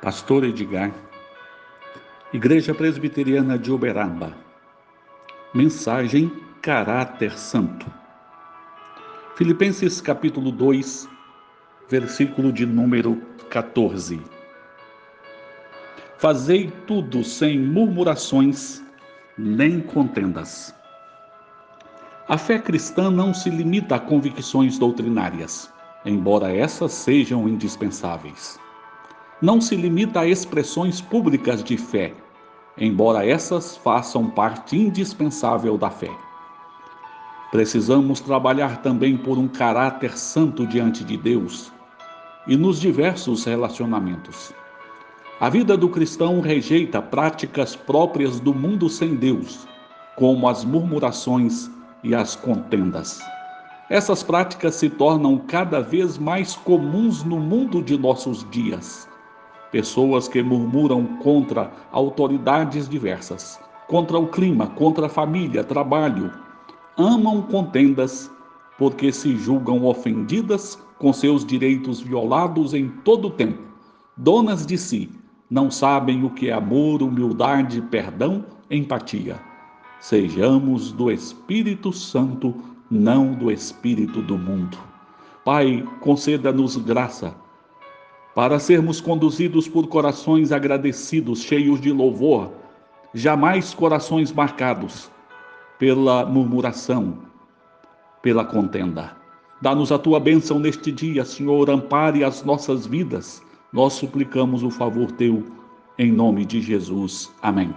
Pastor Edgar, Igreja Presbiteriana de Uberaba. Mensagem Caráter Santo. Filipenses capítulo 2, versículo de número 14. Fazei tudo sem murmurações nem contendas. A fé cristã não se limita a convicções doutrinárias, embora essas sejam indispensáveis não se limita a expressões públicas de fé, embora essas façam parte indispensável da fé. Precisamos trabalhar também por um caráter santo diante de Deus e nos diversos relacionamentos. A vida do cristão rejeita práticas próprias do mundo sem Deus, como as murmurações e as contendas. Essas práticas se tornam cada vez mais comuns no mundo de nossos dias Pessoas que murmuram contra autoridades diversas, contra o clima, contra a família, trabalho, amam contendas porque se julgam ofendidas com seus direitos violados em todo o tempo. Donas de si, não sabem o que é amor, humildade, perdão, empatia. Sejamos do Espírito Santo, não do espírito do mundo. Pai, conceda-nos graça para sermos conduzidos por corações agradecidos, cheios de louvor, jamais corações marcados pela murmuração, pela contenda. Dá-nos a tua bênção neste dia, Senhor, ampare as nossas vidas. Nós suplicamos o favor teu, em nome de Jesus. Amém.